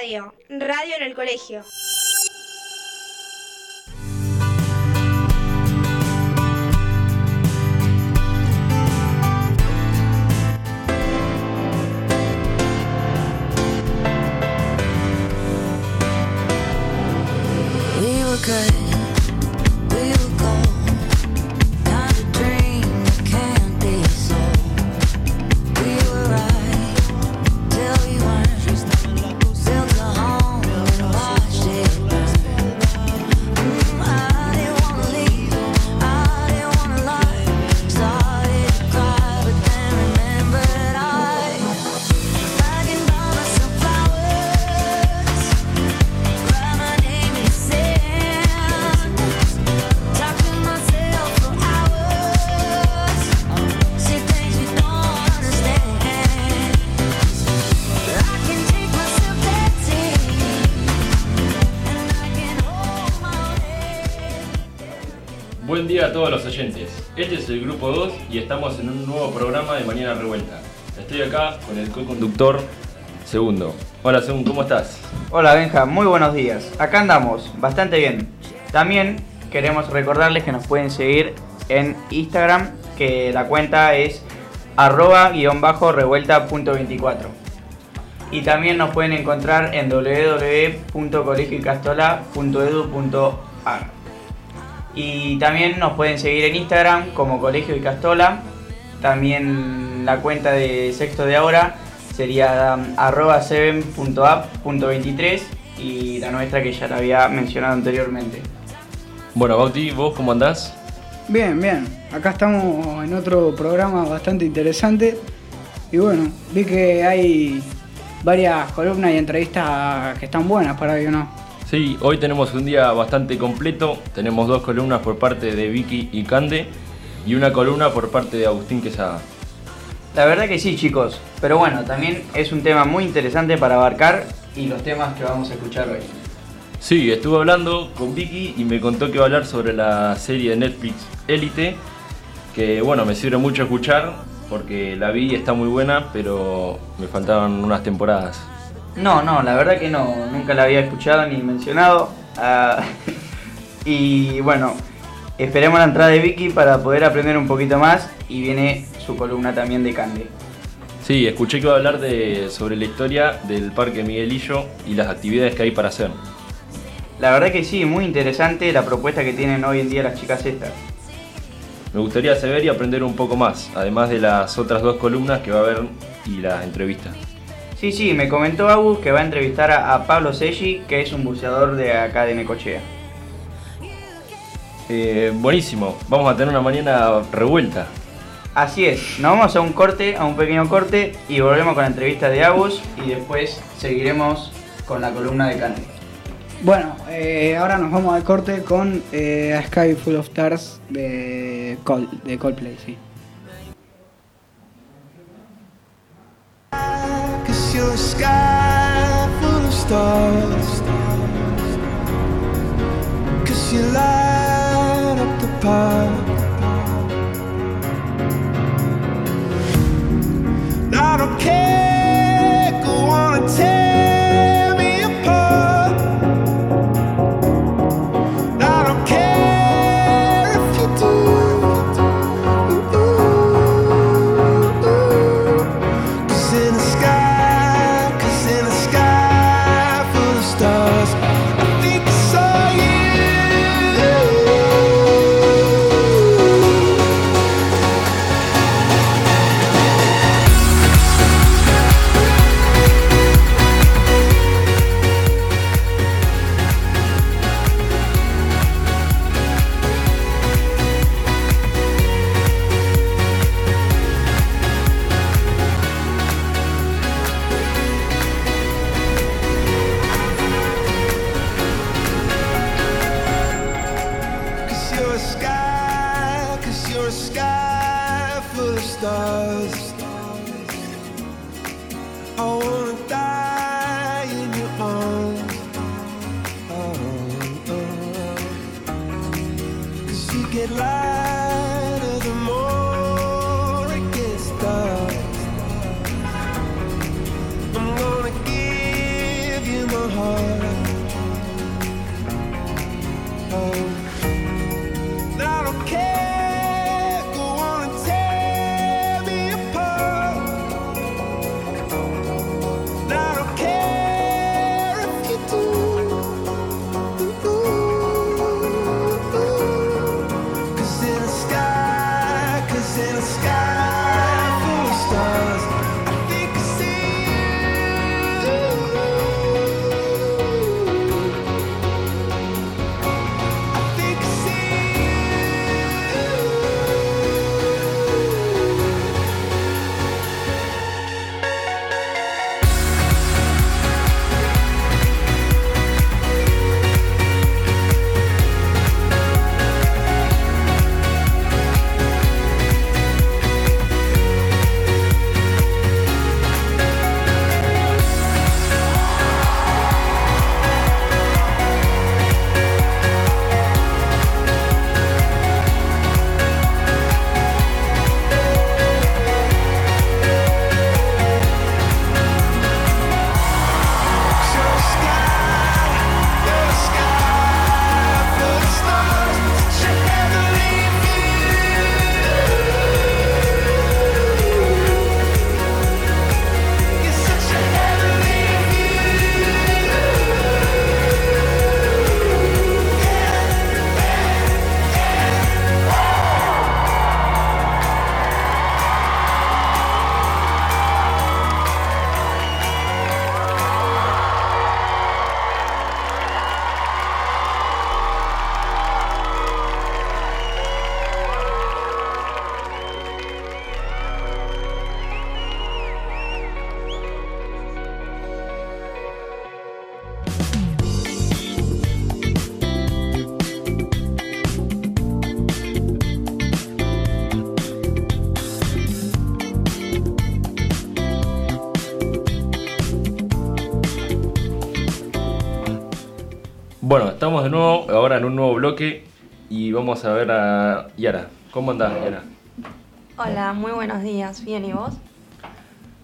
Radio, radio en el colegio. Día a todos los oyentes. Este es el grupo 2 y estamos en un nuevo programa de Mañana Revuelta. Estoy acá con el co-conductor Segundo. Hola Segundo, ¿cómo estás? Hola Benja, muy buenos días. Acá andamos, bastante bien. También queremos recordarles que nos pueden seguir en Instagram, que la cuenta es arroba guion bajo revuelta.24. Y también nos pueden encontrar en www.colegioycastola.edu.ar. Y también nos pueden seguir en Instagram como Colegio y Castola. También la cuenta de sexto de ahora sería um, arroba 7.app.23 y la nuestra que ya la había mencionado anteriormente. Bueno, Bauti, ¿vos cómo andás? Bien, bien. Acá estamos en otro programa bastante interesante. Y bueno, vi que hay varias columnas y entrevistas que están buenas para hoy, ¿o no? Sí, hoy tenemos un día bastante completo. Tenemos dos columnas por parte de Vicky y Cande y una columna por parte de Agustín Quesada. La verdad que sí, chicos. Pero bueno, también es un tema muy interesante para abarcar y los temas que vamos a escuchar hoy. Sí, estuve hablando con Vicky y me contó que va a hablar sobre la serie de Netflix Elite, que bueno, me sirve mucho escuchar porque la vi y está muy buena, pero me faltaban unas temporadas. No, no, la verdad que no, nunca la había escuchado ni mencionado. Ah, y bueno, esperemos la entrada de Vicky para poder aprender un poquito más y viene su columna también de Cande. Sí, escuché que va a hablar de, sobre la historia del Parque Miguelillo y las actividades que hay para hacer. La verdad que sí, muy interesante la propuesta que tienen hoy en día las chicas estas. Me gustaría saber y aprender un poco más, además de las otras dos columnas que va a haber y la entrevista. Sí, sí, me comentó Agus que va a entrevistar a, a Pablo Selli, que es un buceador de acá de Necochea. Eh, buenísimo, vamos a tener una mañana revuelta. Así es, nos vamos a un corte, a un pequeño corte y volvemos con la entrevista de Agus y después seguiremos con la columna de Cande. Bueno, eh, ahora nos vamos al corte con eh, A Sky Full of Stars de, Col- de Coldplay, sí. A sky full of stars. Cause you light up the park. I don't care, de nuevo, ahora en un nuevo bloque y vamos a ver a Yara. ¿Cómo andás, Yara? Hola, muy buenos días. Bien, ¿y vos?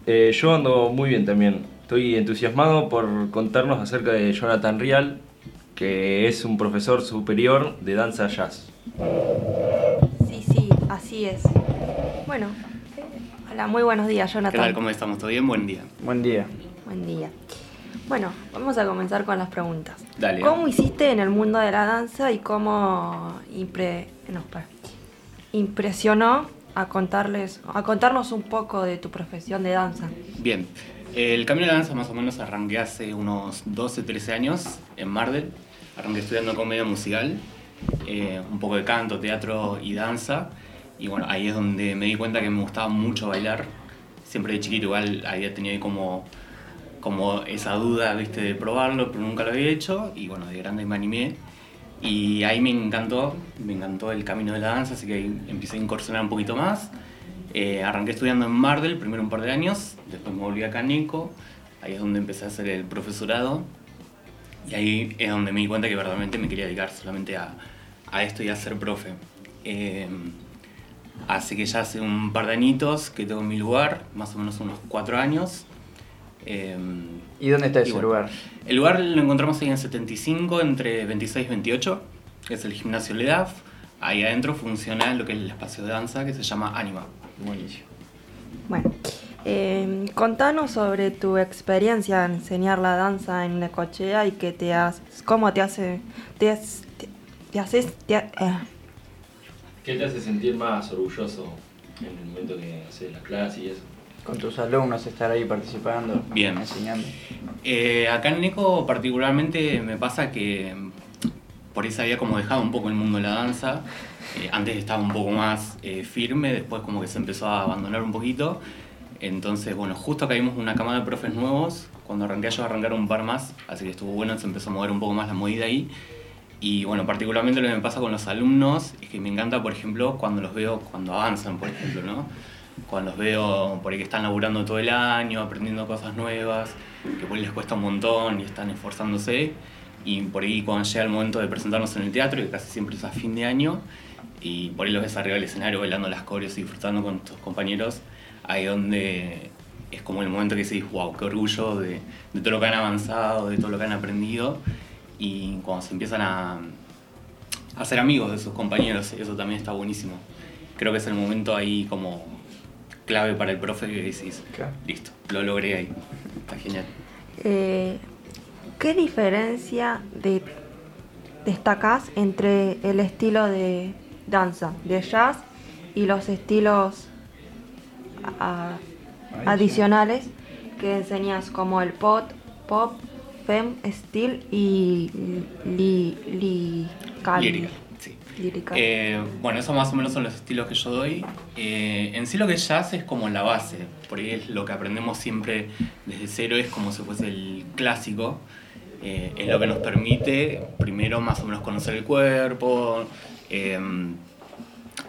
Eh, yo ando muy bien también. Estoy entusiasmado por contarnos acerca de Jonathan Rial, que es un profesor superior de danza jazz. Sí, sí, así es. Bueno, eh, hola, muy buenos días, ¿Qué Jonathan. tal? ¿Cómo estamos? ¿Todo bien? Buen día. Buen día. Buen día. Bueno, vamos a comenzar con las preguntas. Dale. ¿Cómo hiciste en el mundo de la danza y cómo impre- no, impresionó a contarles, a contarnos un poco de tu profesión de danza? Bien. El camino de la danza más o menos arranqué hace unos 12, 13 años en Mardel. Arranqué estudiando comedia musical, eh, un poco de canto, teatro y danza. Y bueno, ahí es donde me di cuenta que me gustaba mucho bailar. Siempre de chiquito igual había tenido como, como esa duda, viste, de probarlo, pero nunca lo había hecho. Y bueno, de grande me animé. Y ahí me encantó, me encantó el camino de la danza, así que ahí empecé a incursionar un poquito más. Eh, arranqué estudiando en Mardel, primero un par de años, después me volví a Caneco, ahí es donde empecé a hacer el profesorado. Y ahí es donde me di cuenta que verdaderamente me quería dedicar solamente a, esto y a ser profe. Eh, así que ya hace un par de añitos que tengo mi lugar, más o menos unos cuatro años. Eh, ¿Y dónde está y ese bueno, lugar? El lugar lo encontramos ahí en 75, entre 26 y 28, que es el gimnasio LEDAF. Ahí adentro funciona lo que es el espacio de danza que se llama Anima. Buenísimo. Bueno, eh, contanos sobre tu experiencia en enseñar la danza en Necochea y que te has, cómo te hace, te, has- te, te haces, te ha- eh, ¿Qué te hace sentir más orgulloso en el momento que haces la clase y eso? Con tus alumnos estar ahí participando, Bien. enseñando. Eh, acá en Neco particularmente me pasa que por eso había como dejado un poco el mundo de la danza. Eh, antes estaba un poco más eh, firme, después como que se empezó a abandonar un poquito. Entonces, bueno, justo caímos una cama de profes nuevos. Cuando arranqué yo arrancaron un par más, así que estuvo bueno, se empezó a mover un poco más la movida ahí. Y bueno, particularmente lo que me pasa con los alumnos es que me encanta, por ejemplo, cuando los veo cuando avanzan, por ejemplo, ¿no? Cuando los veo por ahí que están laburando todo el año, aprendiendo cosas nuevas, que por ahí les cuesta un montón y están esforzándose. Y por ahí cuando llega el momento de presentarnos en el teatro, que casi siempre es a fin de año, y por ahí los ves arriba del escenario bailando las coreos y disfrutando con tus compañeros, ahí donde es como el momento que decís, wow, qué orgullo de, de todo lo que han avanzado, de todo lo que han aprendido. Y cuando se empiezan a, a amigos de sus compañeros, eso también está buenísimo. Creo que es el momento ahí como clave para el profe que decís, Claro. listo, lo logré ahí. Está genial. eh, ¿qué diferencia de, destacás entre el estilo de danza de jazz y los estilos a- adicionales que enseñas como el pop, pop, fem, steel y li, li, cal- Lírica. Eh, bueno, esos más o menos son los estilos que yo doy. Eh, en sí lo que es jazz es como la base, por ahí es lo que aprendemos siempre desde cero, es como si fuese el clásico. Eh, es lo que nos permite primero más o menos conocer el cuerpo, eh,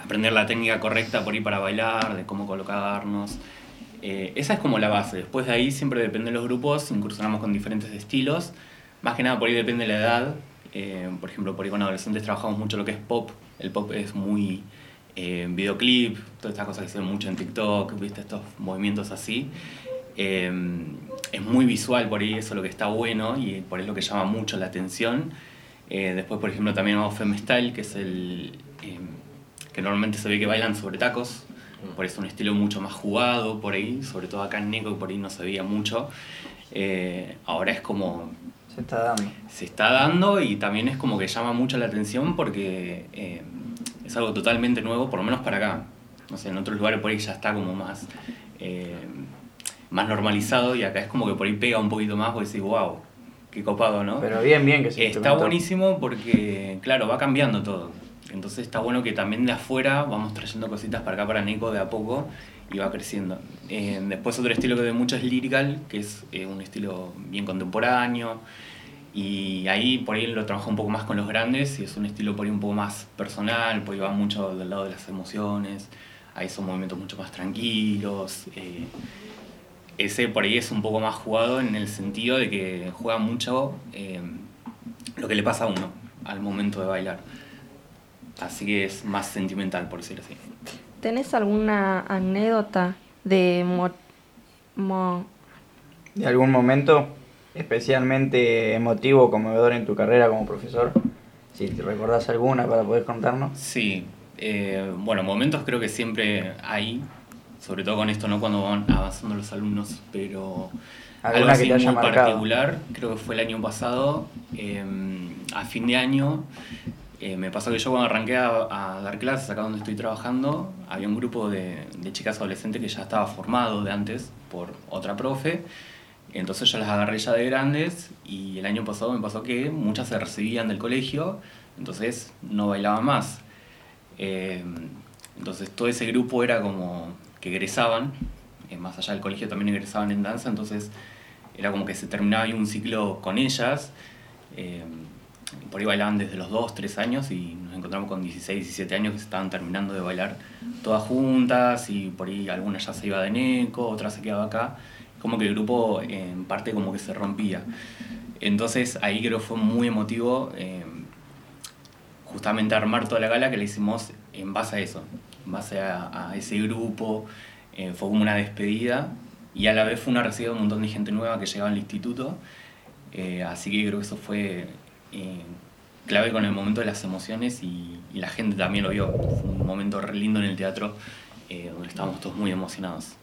aprender la técnica correcta por ahí para bailar, de cómo colocarnos. Eh, esa es como la base. Después de ahí siempre depende de los grupos, incursionamos con diferentes estilos. Más que nada por ahí depende de la edad. Eh, por ejemplo, por ahí con adolescentes trabajamos mucho lo que es pop. El pop es muy eh, videoclip, todas estas cosas que se ven mucho en TikTok, viste estos movimientos así. Eh, es muy visual por ahí, eso es lo que está bueno y por ahí es lo que llama mucho la atención. Eh, después, por ejemplo, también hago Femstyle, que es el eh, que normalmente se ve que bailan sobre tacos. Por eso un estilo mucho más jugado por ahí, sobre todo acá en Neco, por ahí no se veía mucho. Eh, ahora es como Se está dando. se está dando y también es como que llama mucho la atención porque eh, es algo totalmente nuevo, por lo menos para acá. No sé, en otros lugares por ahí ya está como más, eh, más normalizado y acá es como que por ahí pega un poquito más, porque decís, wow, qué copado, ¿no? Pero bien, bien que se Está buenísimo porque, claro, va cambiando todo. Entonces está bueno que también de afuera vamos trayendo cositas para acá, para Nico, de a poco, y va creciendo. Eh, después otro estilo que doy mucho es Lyrical, que es eh, un estilo bien contemporáneo. Y ahí por ahí lo trabajo un poco más con los grandes y es un estilo por ahí un poco más personal, porque va mucho del lado de las emociones. Ahí son movimientos mucho más tranquilos. eh, ese por ahí es un poco más jugado en el sentido de que juega mucho eh, lo que le pasa a uno al momento de bailar. Así que es más sentimental, por decirlo así. ¿Tenés alguna anécdota de mo- mo- ¿De algún momento especialmente emotivo conmovedor en tu carrera como profesor? Si te recordás alguna para poder contarnos. Sí, eh, bueno, momentos creo que siempre hay, sobre todo con esto, ¿no? Cuando van avanzando los alumnos, pero algo ¿Alguna que así te haya muy marcado? particular, creo que fue el año pasado, eh, a fin de año, eh, me pasó que yo cuando arranqué a, a dar clases acá donde estoy trabajando, había un grupo de, de chicas adolescentes que ya estaba formado de antes por otra profe, entonces yo las agarré ya de grandes y el año pasado me pasó que muchas se recibían del colegio, entonces no bailaban más. Eh, entonces todo ese grupo era como que egresaban, eh, más allá del colegio también egresaban en danza, entonces era como que se terminaba ahí un ciclo con ellas. eh, por ahí bailaban desde los 2, 3 años y nos encontramos con 16, 17 años que se estaban terminando de bailar todas juntas y por ahí alguna ya se iba de Neco, otra se quedaba acá. Como que el grupo en parte como que se rompía. Entonces ahí creo que fue muy emotivo eh, justamente armar toda la gala que la hicimos en base a eso, en base a, ese grupo. eh, fue como una despedida y a la vez fue una recibida de un montón de gente nueva que llegaba al instituto. eh, así que creo que eso fue eh, clave con el momento de las emociones y, la gente también lo vio. Fue un momento lindo en el teatro donde estábamos todos muy emocionados.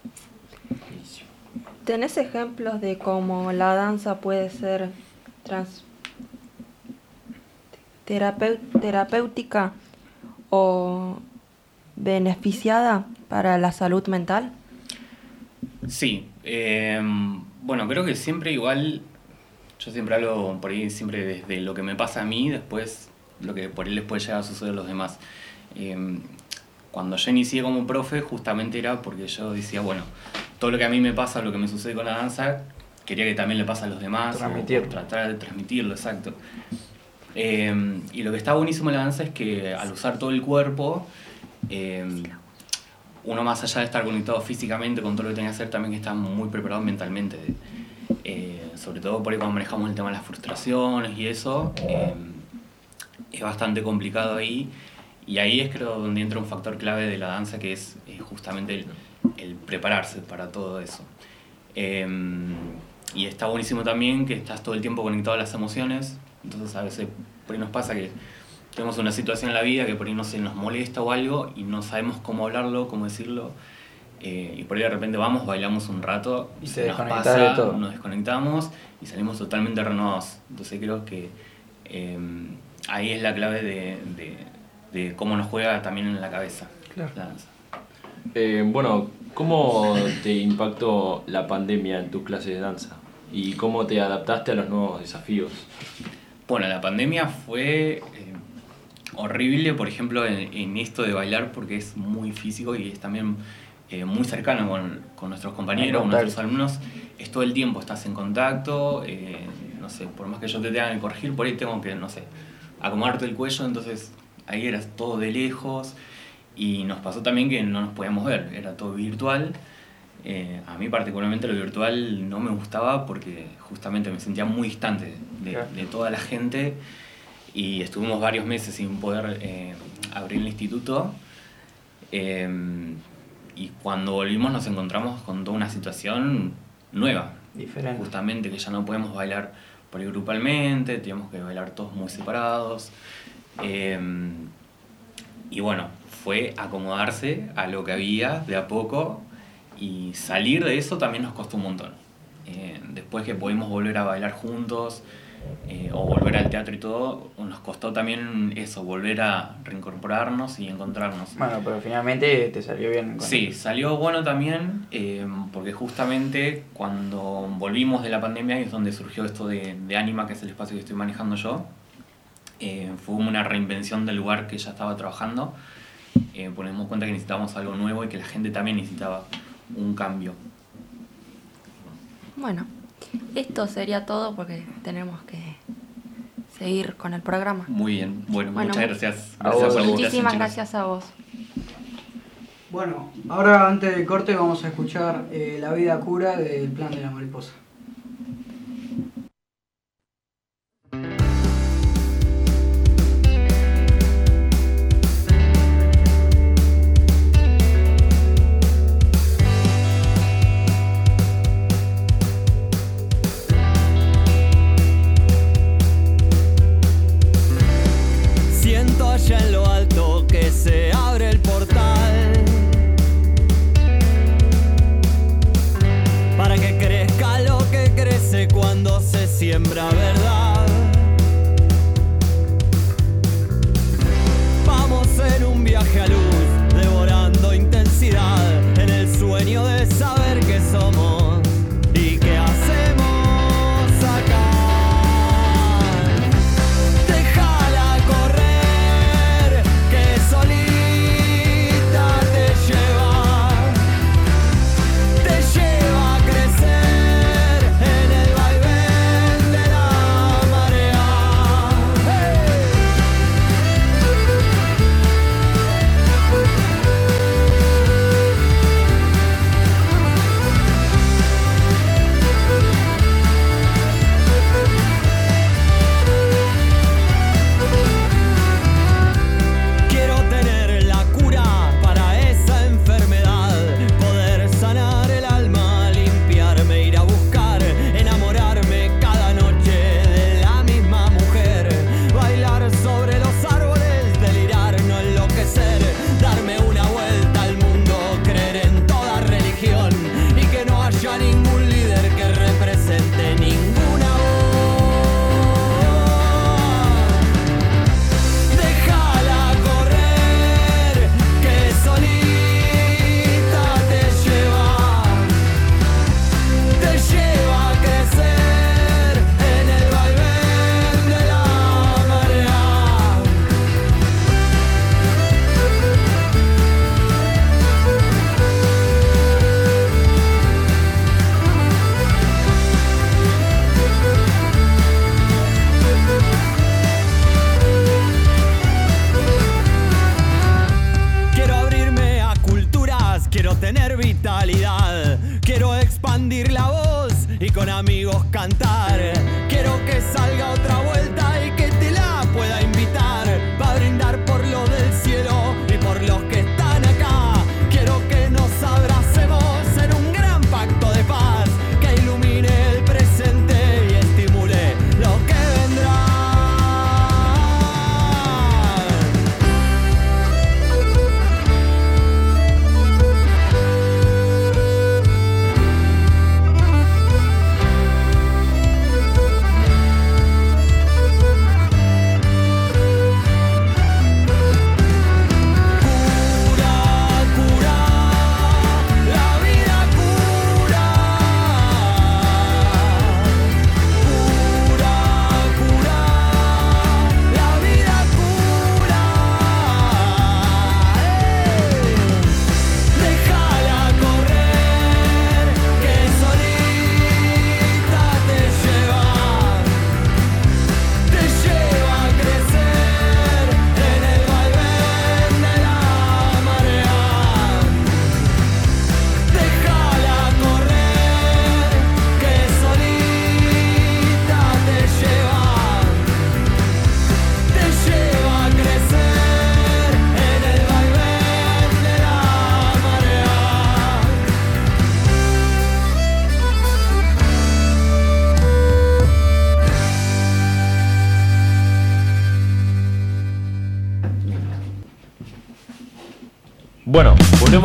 ¿Tenés ejemplos de cómo la danza puede ser trans terapéutica o beneficiada para la salud mental? Sí, eh, bueno, creo que siempre igual, yo siempre hablo por ahí, siempre desde lo que me pasa a mí, después lo que por ahí les puede llegar a suceder a los demás. Eh, cuando yo inicié como profe, justamente era porque yo decía, bueno, todo lo que a mí me pasa, lo que me sucede con la danza, quería que también le pase a los demás, Transmitirlo. tratar de transmitirlo, exacto. Eh, y lo que está buenísimo en la danza es que al usar todo el cuerpo, eh, uno más allá de estar conectado físicamente con todo lo que tiene que hacer, también está muy preparado mentalmente. Eh, sobre todo por ahí cuando manejamos el tema de las frustraciones y eso, eh, es bastante complicado ahí. Y ahí es creo donde entra un factor clave de la danza que es justamente el, el prepararse para todo eso. Eh, y está buenísimo también que estás todo el tiempo conectado a las emociones, entonces a veces por ahí nos pasa que tenemos una situación en la vida que por ahí no se nos molesta o algo y no sabemos cómo hablarlo, cómo decirlo. eh, y por ahí de repente vamos, bailamos un rato, Y se nos pasa, de todo. nos desconectamos y salimos totalmente renovados. Entonces creo que eh, ahí es la clave de, de- de cómo nos juega también en la cabeza Claro. la danza. Eh, bueno, ¿cómo te impactó la pandemia en tus clases de danza? ¿Y cómo te adaptaste a los nuevos desafíos? Bueno, la pandemia fue eh, horrible, por ejemplo, en, en esto de bailar, porque es muy físico y es también eh, muy cercano con, con nuestros compañeros, con nuestros alumnos. Es todo el tiempo, estás en contacto, eh, no sé, por más que yo te tenga que corregir, por ahí tengo que, no sé, acomodarte el cuello, entonces ahí eras todo de lejos. Y nos pasó también que no nos podíamos ver, era todo virtual. Eh, a mí particularmente lo virtual no me gustaba porque justamente me sentía muy distante de, Claro. de toda la gente y estuvimos varios meses sin poder eh, abrir el instituto. Eh, y cuando volvimos nos encontramos con toda una situación nueva, Diferente. justamente que ya no podemos bailar por ahí grupalmente, teníamos que bailar todos muy separados. Y bueno, fue acomodarse a lo que había de a poco y salir de eso también nos costó un montón. Eh, después que pudimos volver a bailar juntos eh, o volver al teatro y todo, nos costó también eso, volver a reincorporarnos y encontrarnos. Bueno, pero finalmente te salió bien. con- Sí, salió bueno también eh, porque justamente cuando volvimos de la pandemia es donde surgió esto de, de Anima, que es el espacio que estoy manejando yo. Fue una reinvención del lugar que ya estaba trabajando. Eh, nos dimos cuenta que necesitábamos algo nuevo y que la gente también necesitaba un cambio. Bueno, esto sería todo porque tenemos que seguir con el programa. Muy bien, bueno, Bueno, muchas gracias. a Gracias vos. por la invitación, Muchísimas gracias a vos. Bueno, ahora antes del corte vamos a escuchar eh, La vida cura del plan de la mariposa.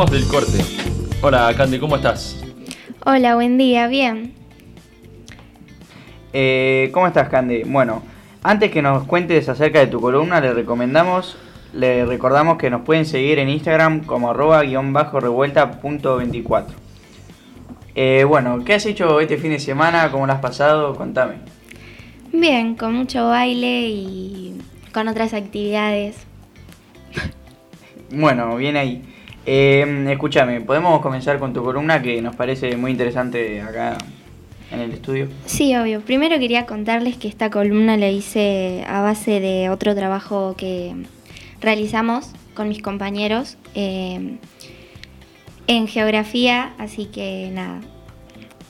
Volvemos del corte. Hola, Candy, ¿cómo estás? Hola, buen día, bien. Eh, ¿Cómo estás, Candy? Bueno, antes que nos cuentes acerca de tu columna, le recomendamos, le recordamos que nos pueden seguir en Instagram como arroba guion bajo revuelta punto 24. Eh, bueno, ¿qué has hecho este fin de semana? ¿Cómo lo has pasado? Contame. Bien, con mucho baile y con otras actividades. Bueno, bien ahí. Eh, escúchame, ¿podemos comenzar con tu columna que nos parece muy interesante acá en el estudio? Sí, obvio. Primero quería contarles que esta columna la hice a base de otro trabajo que realizamos con mis compañeros eh, en geografía, así que nada.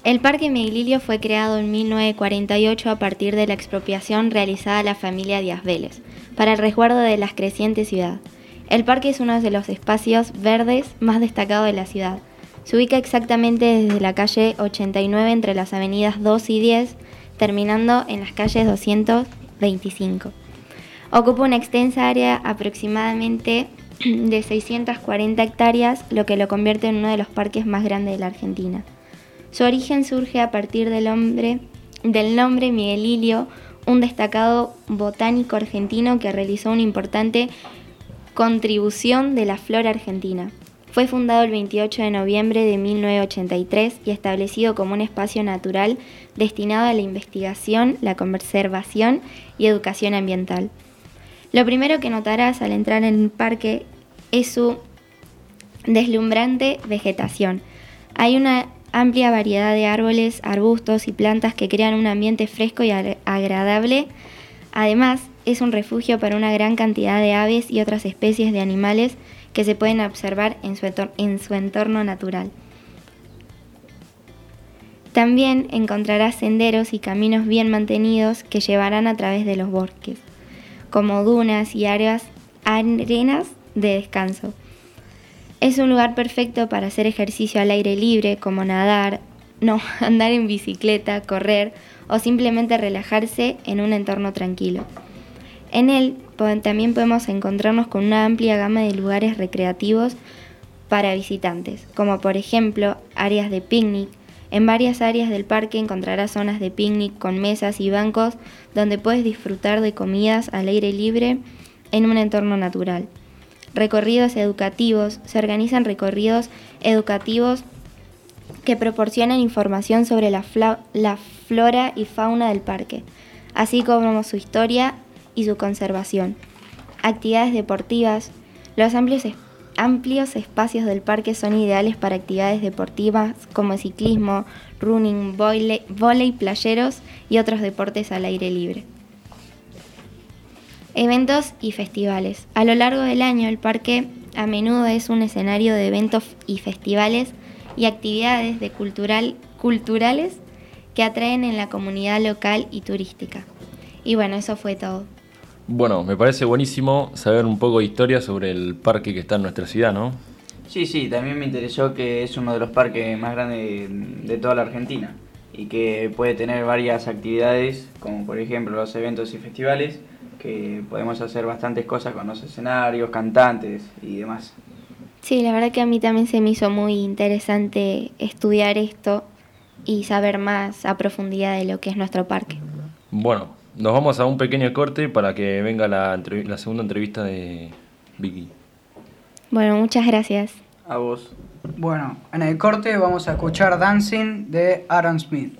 El Parque Meglilio fue creado en 1948 a partir de la expropiación realizada a la familia Díaz Vélez para el resguardo de la creciente ciudad. El parque es uno de los espacios verdes más destacados de la ciudad. Se ubica exactamente desde la calle 89 entre las avenidas 2 y 10, terminando en las calles 225. Ocupa una extensa área aproximadamente de 640 hectáreas, lo que lo convierte en uno de los parques más grandes de la Argentina. Su origen surge a partir del del nombre Miguel Ilio, un destacado botánico argentino que realizó una importante contribución de la flora argentina. Fue fundado el 28 de noviembre de 1983 y establecido como un espacio natural destinado a la investigación, la conservación y educación ambiental. Lo primero que notarás al entrar en el parque es su deslumbrante vegetación. Hay una amplia variedad de árboles, arbustos y plantas que crean un ambiente fresco y agra- agradable. Además, es un refugio para una gran cantidad de aves y otras especies de animales que se pueden observar en su, entor- en su entorno natural. También encontrarás senderos y caminos bien mantenidos que llevarán a través de los bosques, como dunas y áreas, arenas de descanso. Es un lugar perfecto para hacer ejercicio al aire libre, como nadar, no, andar en bicicleta, correr o simplemente relajarse en un entorno tranquilo. En él también podemos encontrarnos con una amplia gama de lugares recreativos para visitantes, como por ejemplo áreas de picnic. En varias áreas del parque encontrarás zonas de picnic con mesas y bancos donde puedes disfrutar de comidas al aire libre en un entorno natural. Recorridos educativos. Se organizan recorridos educativos que proporcionan información sobre la flora y fauna del parque, así como su historia y su conservación. Actividades deportivas. Los amplios, amplios espacios del parque son ideales para actividades deportivas como ciclismo, running, vole- vóley playeros y otros deportes al aire libre. Eventos y festivales. A lo largo del año el parque a menudo es un escenario de eventos y festivales y actividades de cultural, culturales que atraen en la comunidad local y turística. Y bueno, eso fue todo. Bueno, me parece buenísimo saber un poco de historia sobre el parque que está en nuestra ciudad, ¿no? Sí, sí, también me interesó que es uno de los parques más grandes de toda la Argentina y que puede tener varias actividades, como por ejemplo los eventos y festivales, que podemos hacer bastantes cosas con los escenarios, cantantes y demás. Sí, la verdad que a mí también se me hizo muy interesante estudiar esto y saber más a profundidad de lo que es nuestro parque. Bueno, nos vamos a un pequeño corte para que venga la, la segunda entrevista de Vicky. Bueno, muchas gracias. A vos. Bueno, en el corte vamos a escuchar Dancing de Aaron Smith.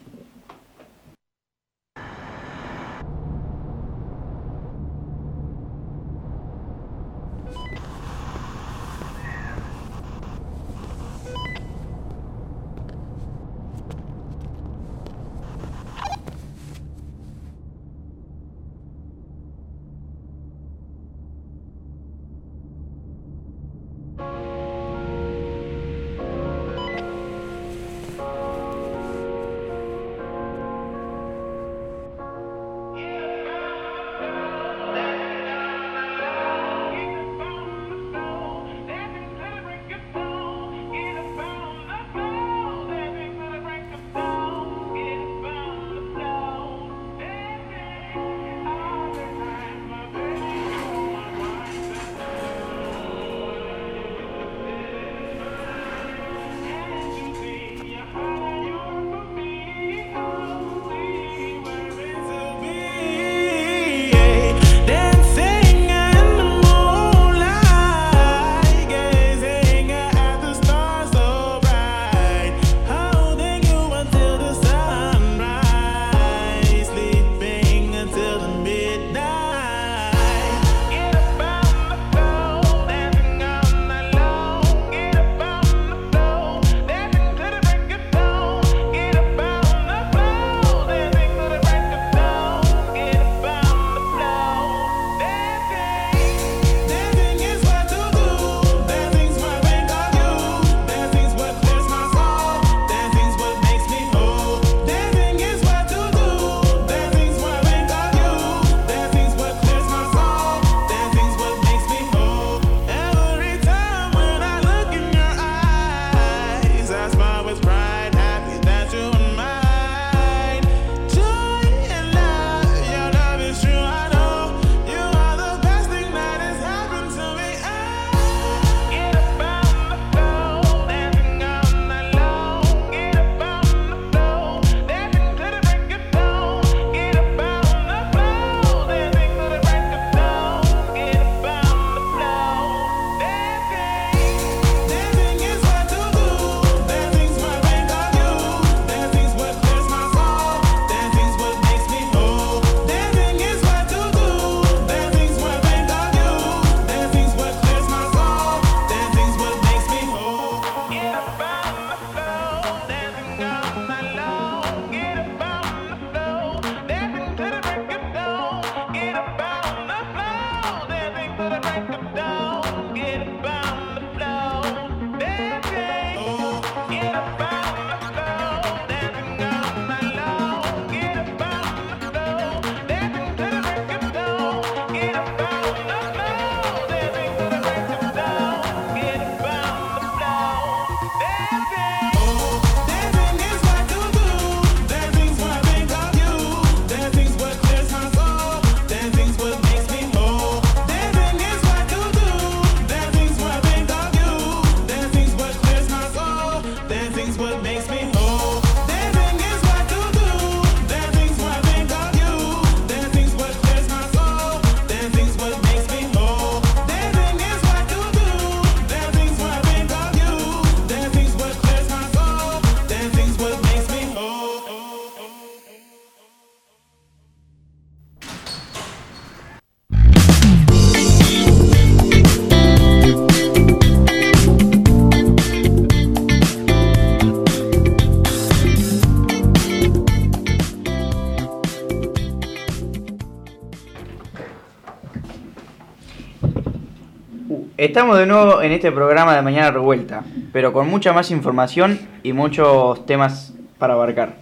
Estamos de nuevo en este programa de Mañana Revuelta, pero con mucha más información y muchos temas para abarcar.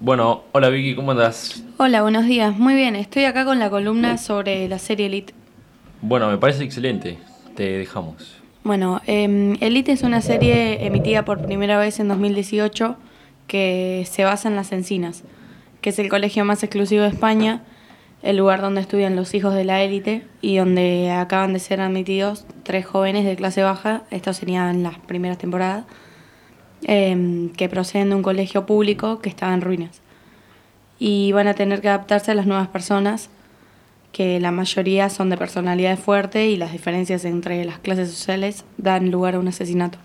Bueno, hola Vicky, ¿cómo andas? Hola, buenos días. Muy bien, estoy acá con la columna sobre la serie Elite. Bueno, me parece excelente. Te dejamos. Bueno, eh, Elite es una serie emitida por primera vez en 2018 que se basa en Las Encinas, que es el colegio más exclusivo de España, el lugar donde estudian los hijos de la élite y donde acaban de ser admitidos tres jóvenes de clase baja, estas serían las primeras temporadas, eh, que proceden de un colegio público que estaba en ruinas. Y van a tener que adaptarse a las nuevas personas, que la mayoría son de personalidad fuerte y las diferencias entre las clases sociales dan lugar a un asesinato.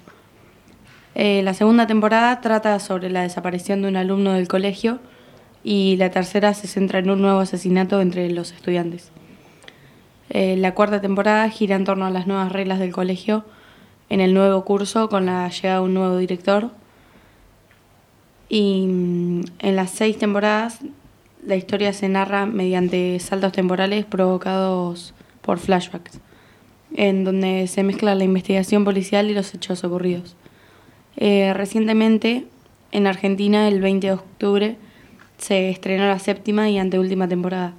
Eh, la segunda temporada trata sobre la desaparición de un alumno del colegio y la tercera se centra en un nuevo asesinato entre los estudiantes. Eh, la cuarta temporada gira en torno a las nuevas reglas del colegio en el nuevo curso con la llegada de un nuevo director. Y mm, en las seis temporadas la historia se narra mediante saltos temporales provocados por flashbacks, en donde se mezcla la investigación policial y los hechos ocurridos. Eh, recientemente, en Argentina, el 20 de octubre, se estrenó la séptima y anteúltima temporada,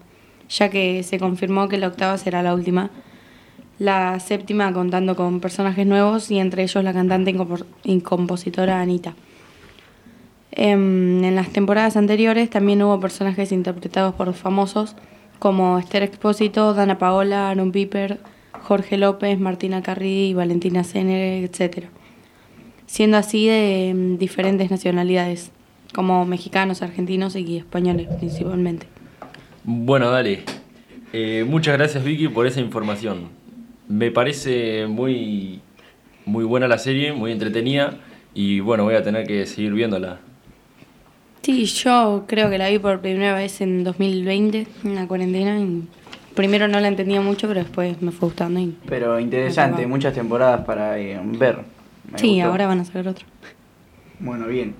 ya que se confirmó que la octava será la última. La séptima contando con personajes nuevos y entre ellos la cantante y y compositora Anita. Em, en las temporadas anteriores también hubo personajes interpretados por famosos como Esther Expósito, Dana Paola, Aaron Piper, Jorge López, Martina Carridi, Valentina Zener, etc. Siendo así de em, diferentes nacionalidades, como mexicanos, argentinos y españoles principalmente. Bueno, dale. Eh, muchas gracias Vicky por esa información. Me parece muy, muy buena la serie, muy entretenida y bueno, voy a tener que seguir viéndola. Sí, yo creo que la vi por primera vez en 2020, en la cuarentena. Y primero no la entendía mucho, pero después me fue gustando. Y... Pero interesante, muchas temporadas para eh, ver. Me Sí, gustó. ahora van a sacar otro. Bueno, bien.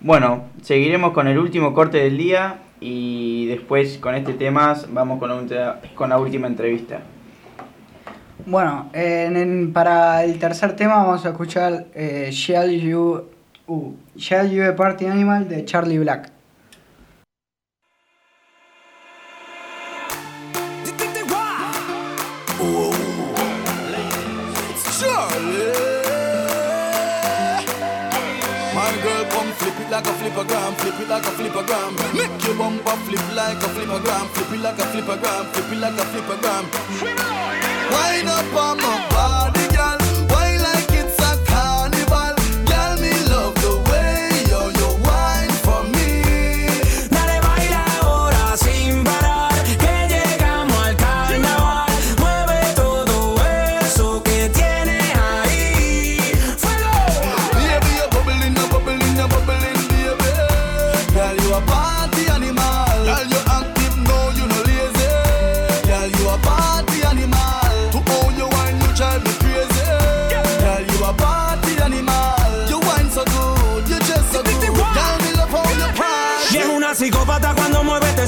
Bueno, seguiremos con el último corte del día y después con este tema vamos con la, ultra- con la última entrevista. Bueno, en- en- para el tercer tema vamos a escuchar eh, Shall You, uh, Shall You a Party Animal de Charlie Black. Like a flippergram, flip it like a flippergram, flip it like a flippergram. Wind up on my body,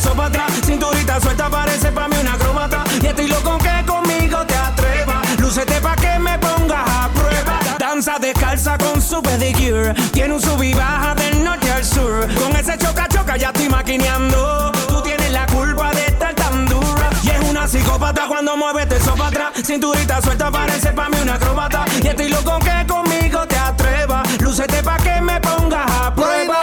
eso para atrás. Cinturita suelta, parece pa' mí una acróbata. Y estoy loco que conmigo te atrevas. Lúcete pa' que me pongas a prueba. Danza descalza con su pedicure. Tiene un sub y baja del norte al sur. Con ese choca choca ya estoy maquineando. Tú tienes la culpa de estar tan dura. Y es una psicópata cuando mueve este eso para atrás. Cinturita suelta, parece pa' mí una acróbata. Y estoy loco que conmigo te atrevas. Lúcete pa' que me pongas a prueba.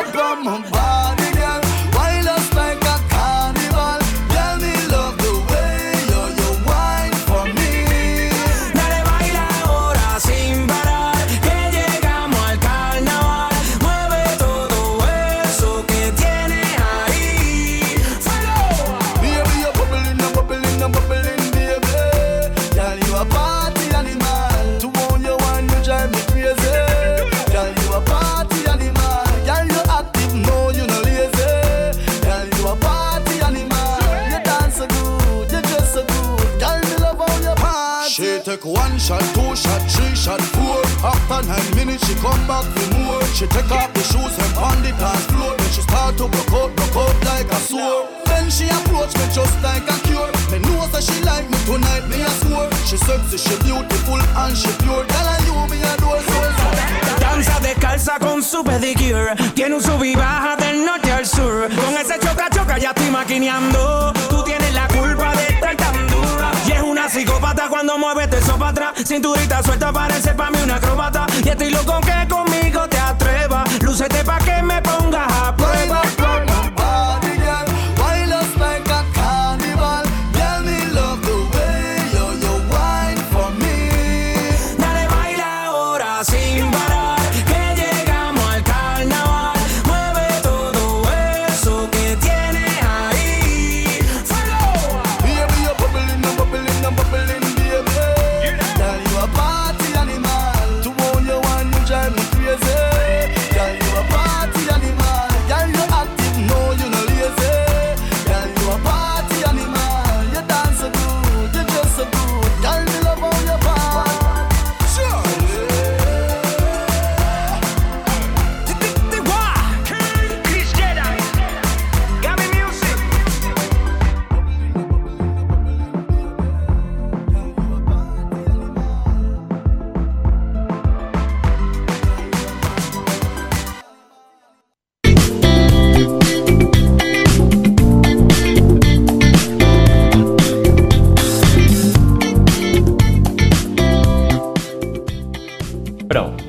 After nine minutes, she come back for more. She take off the shoes and on the dance floor. Then she start to broke out, broke out like a sword. Then she approach me just like a cure. Me know say she like me tonight, me a swear. She sexy, she beautiful and she pure. Girl, and you me adore so so. Danza descalza con su pedicure. Tiene un sub y baja del norte al sur. Con ese choca choca ya estoy maquineando. Tú tienes la culpa de estar tan dura. Y es una psicópata cuando mueves eso para atrás. Cinturita suelta parece pa' mí una acróbata. Y estoy loco que conmigo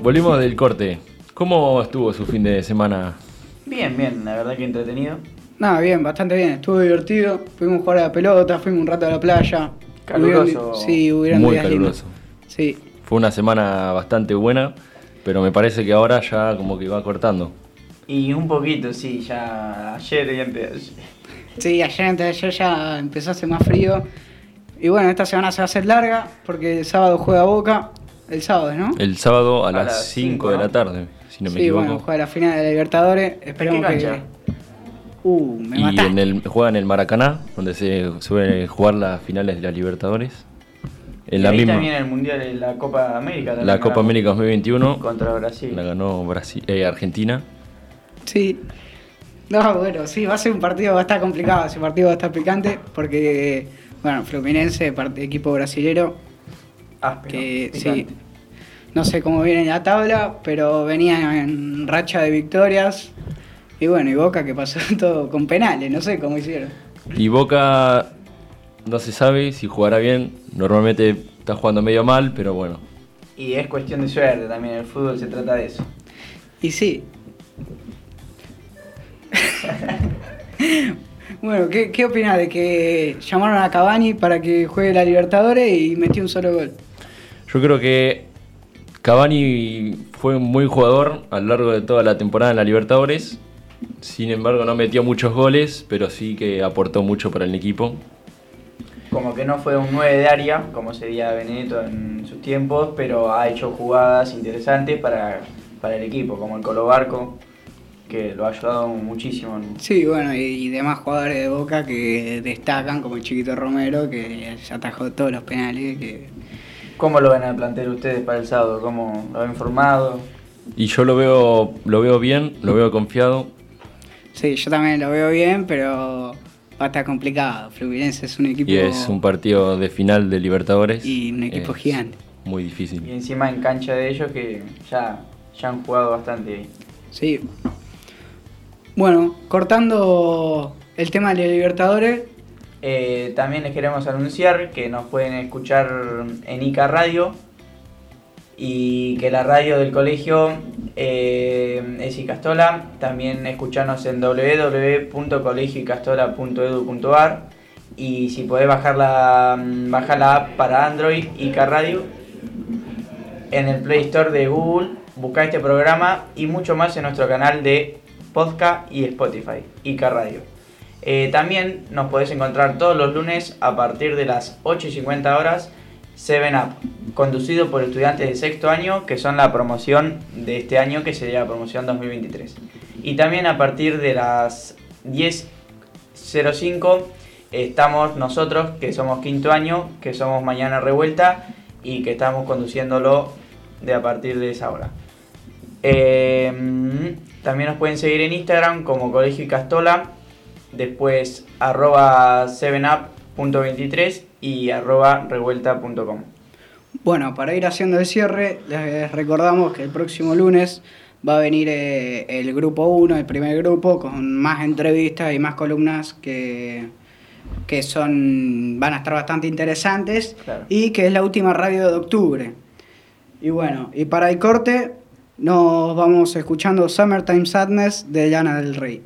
volvimos del corte. ¿Cómo estuvo su fin de semana? Bien, bien, la verdad que entretenido. Nada, bien, bastante bien. Estuvo divertido. Fuimos a jugar a la pelota, fuimos un rato a la playa. Caluroso. Hubieron- sí, hubieron Muy días caluroso. lindos. Sí, Fue una semana bastante buena, pero me parece que ahora ya como que va cortando. Y un poquito, sí, ya ayer y antes de ayer. sí, ayer antes de ayer ya empezó a hacer más frío. Y bueno, esta semana se va a hacer larga porque el sábado juega Boca. El sábado, ¿no? El sábado a, A las las 5 cinco, de ¿no? la tarde, si no me sí, equivoco. bueno, juega la final de la Libertadores. Esperemos qué que. Uh, me y mataste. en el, juega en el Maracaná, donde se suele jugar las finales de la Libertadores. En y la ahí misma. también el Mundial de la Copa América. La Copa ganamos América 2021 Contra Brasil. la ganó Brasil, eh, Argentina. Sí. No, bueno, sí, va a ser un partido, va a estar complicado, ese partido va a estar picante porque, bueno, Fluminense, part- equipo brasilero, Áspero, que sí, no sé cómo viene la tabla, pero venía en racha de victorias. Y bueno, y Boca que pasó todo con penales, no sé cómo hicieron. Y Boca no se sabe si jugará bien. Normalmente está jugando medio mal, pero bueno. Y es cuestión de suerte también, el fútbol se trata de eso. Y sí. bueno, ¿qué, qué opinas de que llamaron a Cavani para que juegue la Libertadores y metió un solo gol? Yo creo que Cavani fue un muy jugador a lo largo de toda la temporada en la Libertadores. Sin embargo, no metió muchos goles, pero sí que aportó mucho para el equipo. Como que no fue un 9 de área, como sería Benedetto en sus tiempos, pero ha hecho jugadas interesantes para, para el equipo, como el Colo Barco, que lo ha ayudado muchísimo. en- Sí, bueno, y, y demás jugadores de Boca que destacan, como el Chiquito Romero, que ya atajó todos los penales. Que... ¿Cómo lo ven a plantear ustedes para el sábado? ¿Cómo lo ven formado? Y yo lo veo, lo veo bien, lo veo confiado. Sí, yo también lo veo bien, pero va a estar complicado. Fluminense es un equipo... Y es un partido de final de Libertadores. Y un equipo Es gigante. Muy Y difícil. encima en cancha de ellos que ya, ya han jugado bastante ahí. Sí. Bueno, cortando el tema de Libertadores, Eh, también les queremos anunciar que nos pueden escuchar en ICA Radio y que la radio del colegio eh, es Icastola. También escucharnos en www.colegioicastola.edu.ar y si podés bajar la, bajar la app para Android ICA Radio en el Play Store de Google, busca este programa y mucho más en nuestro canal de podcast y Spotify, ICA Radio. Eh, también nos podés encontrar todos los lunes a partir de las 8 y 50 horas 7 Up, conducido por estudiantes de sexto año que son la promoción de este año que sería la promoción 2023. Y también a partir de las 10.05 estamos nosotros que somos quinto año, que somos Mañana Revuelta y que estamos conduciéndolo de a partir de esa hora. Eh, también nos pueden seguir en Instagram como Colegio y Castola, después arroba 7up.23 y arroba revuelta.com. Bueno, para ir haciendo el cierre, les recordamos que el próximo lunes va a venir eh, el grupo 1, el primer grupo, con más entrevistas y más columnas que, que son van a estar bastante interesantes Claro. y que es la última radio de octubre. Y bueno, y para el corte nos vamos escuchando Summertime Sadness de Lana del Rey.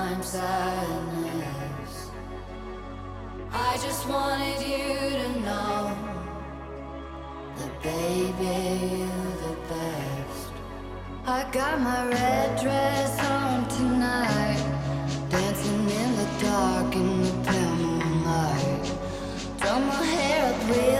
Summertime sadness. I just wanted you to know that, baby, you're the best. I got my red dress on tonight, dancing in the dark in the pale moonlight. Done my hair up real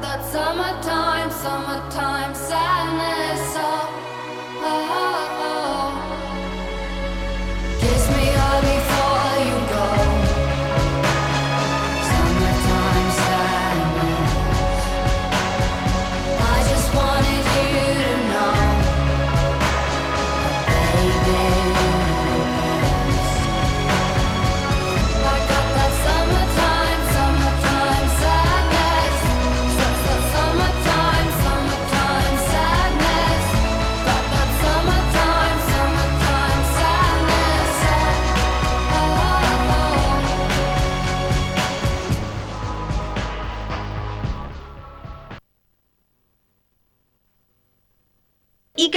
That summertime, summertime sadness.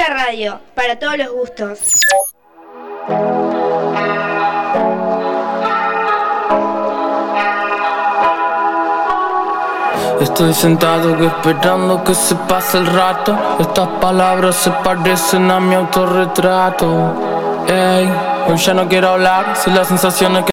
Radio, para todos los gustos. Estoy sentado esperando que se pase el rato. Estas palabras se parecen a mi autorretrato. Ey, hoy ya no quiero hablar si las sensaciones que